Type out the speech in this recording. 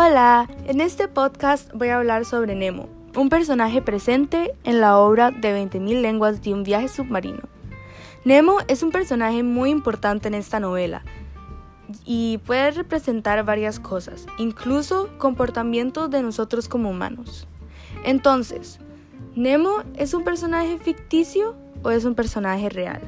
Hola, en este podcast voy a hablar sobre Nemo, un personaje presente en la obra de 20.000 lenguas de un viaje submarino. Nemo es un personaje muy importante en esta novela y puede representar varias cosas, incluso comportamientos de nosotros como humanos. Entonces, ¿Nemo es un personaje ficticio o es un personaje real?